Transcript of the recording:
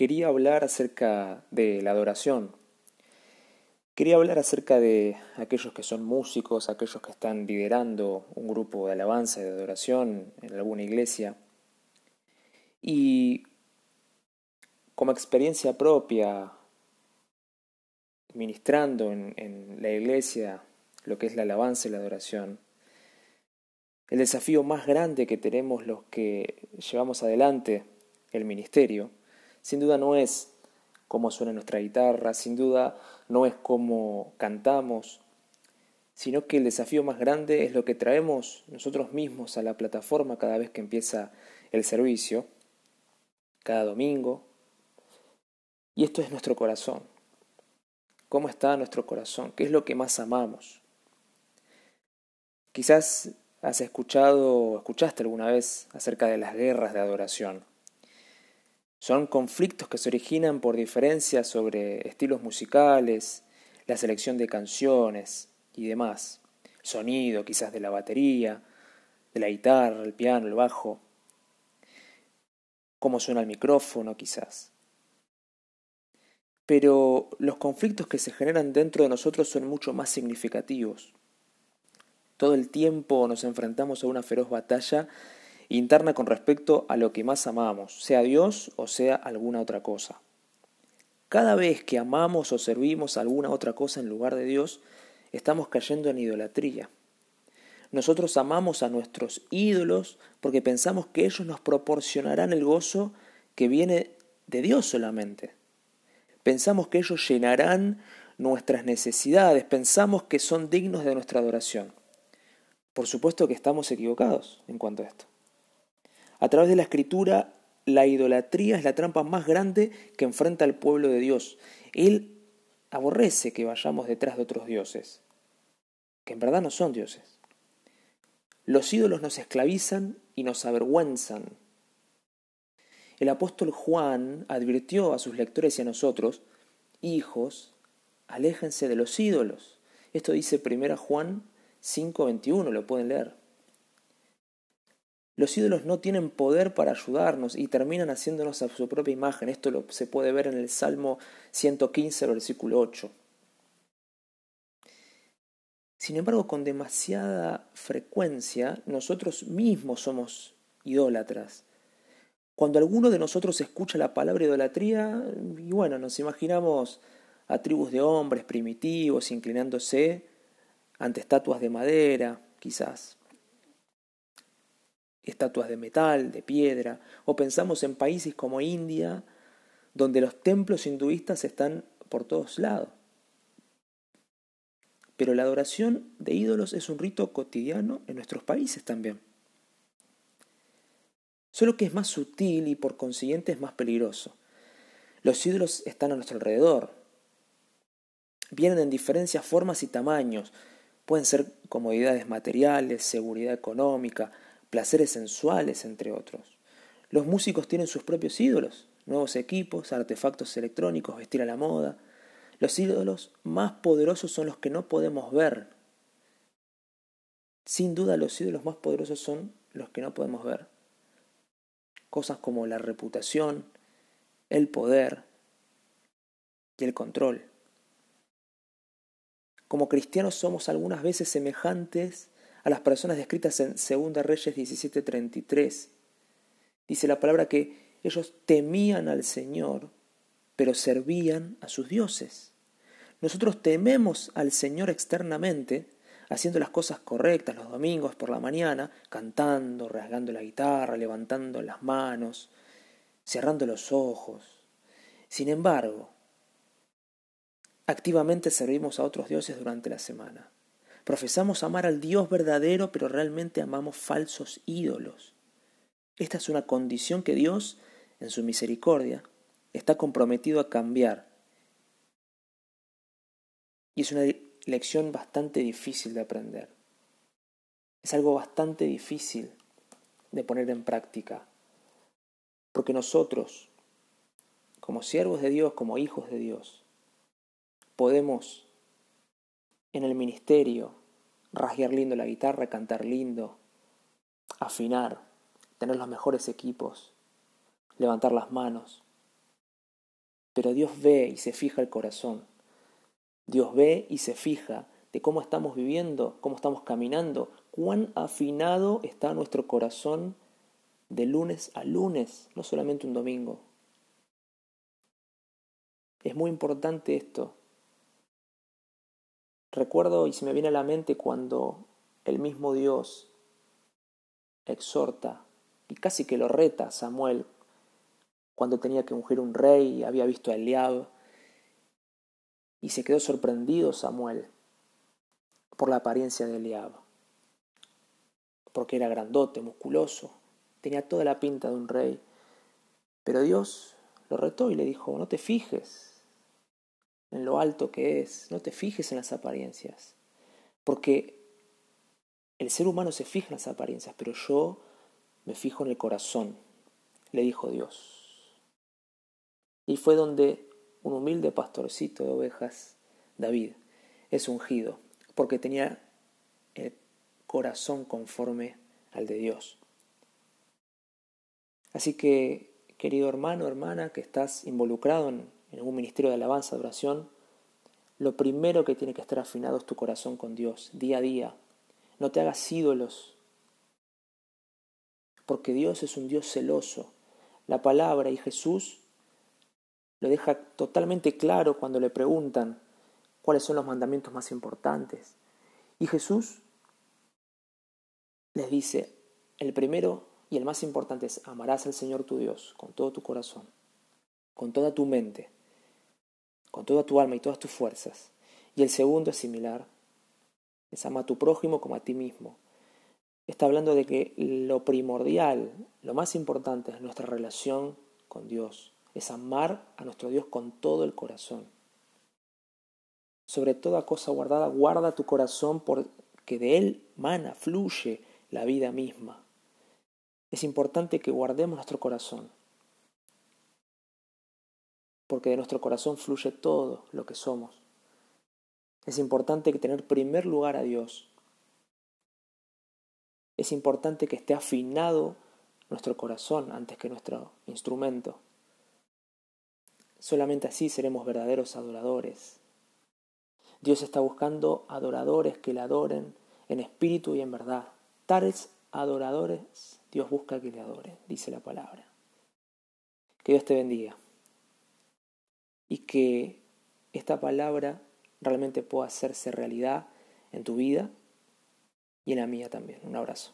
quería hablar acerca de la adoración. Quería hablar acerca de aquellos que son músicos, aquellos que están liderando un grupo de alabanza y de adoración en alguna iglesia. Y como experiencia propia, ministrando en, en la iglesia lo que es la alabanza y la adoración, el desafío más grande que tenemos los que llevamos adelante el ministerio sin duda no es cómo suena nuestra guitarra, sin duda no es cómo cantamos, sino que el desafío más grande es lo que traemos nosotros mismos a la plataforma cada vez que empieza el servicio, cada domingo. Y esto es nuestro corazón. ¿Cómo está nuestro corazón? ¿Qué es lo que más amamos? Quizás has escuchado o escuchaste alguna vez acerca de las guerras de adoración. Son conflictos que se originan por diferencias sobre estilos musicales, la selección de canciones y demás, sonido quizás de la batería, de la guitarra, el piano, el bajo, cómo suena el micrófono quizás. Pero los conflictos que se generan dentro de nosotros son mucho más significativos. Todo el tiempo nos enfrentamos a una feroz batalla interna con respecto a lo que más amamos, sea Dios o sea alguna otra cosa. Cada vez que amamos o servimos alguna otra cosa en lugar de Dios, estamos cayendo en idolatría. Nosotros amamos a nuestros ídolos porque pensamos que ellos nos proporcionarán el gozo que viene de Dios solamente. Pensamos que ellos llenarán nuestras necesidades, pensamos que son dignos de nuestra adoración. Por supuesto que estamos equivocados en cuanto a esto. A través de la escritura, la idolatría es la trampa más grande que enfrenta al pueblo de Dios. Él aborrece que vayamos detrás de otros dioses, que en verdad no son dioses. Los ídolos nos esclavizan y nos avergüenzan. El apóstol Juan advirtió a sus lectores y a nosotros, hijos, aléjense de los ídolos. Esto dice 1 Juan 5:21, lo pueden leer. Los ídolos no tienen poder para ayudarnos y terminan haciéndonos a su propia imagen. Esto lo, se puede ver en el Salmo 115, versículo 8. Sin embargo, con demasiada frecuencia, nosotros mismos somos idólatras. Cuando alguno de nosotros escucha la palabra idolatría, y bueno, nos imaginamos a tribus de hombres primitivos inclinándose ante estatuas de madera, quizás estatuas de metal, de piedra, o pensamos en países como India, donde los templos hinduistas están por todos lados. Pero la adoración de ídolos es un rito cotidiano en nuestros países también. Solo que es más sutil y por consiguiente es más peligroso. Los ídolos están a nuestro alrededor. Vienen en diferentes formas y tamaños. Pueden ser comodidades materiales, seguridad económica, placeres sensuales, entre otros. Los músicos tienen sus propios ídolos, nuevos equipos, artefactos electrónicos, vestir a la moda. Los ídolos más poderosos son los que no podemos ver. Sin duda los ídolos más poderosos son los que no podemos ver. Cosas como la reputación, el poder y el control. Como cristianos somos algunas veces semejantes a las personas descritas en 2 Reyes 17:33. Dice la palabra que ellos temían al Señor, pero servían a sus dioses. Nosotros tememos al Señor externamente, haciendo las cosas correctas los domingos por la mañana, cantando, rasgando la guitarra, levantando las manos, cerrando los ojos. Sin embargo, activamente servimos a otros dioses durante la semana. Profesamos amar al Dios verdadero, pero realmente amamos falsos ídolos. Esta es una condición que Dios, en su misericordia, está comprometido a cambiar. Y es una lección bastante difícil de aprender. Es algo bastante difícil de poner en práctica. Porque nosotros, como siervos de Dios, como hijos de Dios, podemos en el ministerio, rasguear lindo la guitarra, cantar lindo, afinar, tener los mejores equipos, levantar las manos. Pero Dios ve y se fija el corazón. Dios ve y se fija de cómo estamos viviendo, cómo estamos caminando, cuán afinado está nuestro corazón de lunes a lunes, no solamente un domingo. Es muy importante esto. Recuerdo y se me viene a la mente cuando el mismo Dios exhorta y casi que lo reta Samuel cuando tenía que ungir un rey y había visto a Eliab y se quedó sorprendido Samuel por la apariencia de Eliab porque era grandote, musculoso, tenía toda la pinta de un rey. Pero Dios lo retó y le dijo, no te fijes en lo alto que es, no te fijes en las apariencias, porque el ser humano se fija en las apariencias, pero yo me fijo en el corazón, le dijo Dios. Y fue donde un humilde pastorcito de ovejas, David, es ungido, porque tenía el corazón conforme al de Dios. Así que, querido hermano, hermana, que estás involucrado en, en un ministerio de alabanza, de oración, lo primero que tiene que estar afinado es tu corazón con Dios, día a día. No te hagas ídolos, porque Dios es un Dios celoso. La palabra y Jesús lo deja totalmente claro cuando le preguntan cuáles son los mandamientos más importantes. Y Jesús les dice, el primero y el más importante es amarás al Señor tu Dios con todo tu corazón, con toda tu mente, con toda tu alma y todas tus fuerzas. Y el segundo es similar, es ama a tu prójimo como a ti mismo. Está hablando de que lo primordial, lo más importante es nuestra relación con Dios, es amar a nuestro Dios con todo el corazón. Sobre toda cosa guardada, guarda tu corazón porque de él mana, fluye la vida misma es importante que guardemos nuestro corazón, porque de nuestro corazón fluye todo lo que somos. Es importante tener primer lugar a Dios. Es importante que esté afinado nuestro corazón antes que nuestro instrumento. Solamente así seremos verdaderos adoradores. Dios está buscando adoradores que le adoren en espíritu y en verdad. Tales adoradores Dios busca que le adore, dice la palabra. Que Dios te bendiga. Y que esta palabra realmente pueda hacerse realidad en tu vida y en la mía también. Un abrazo.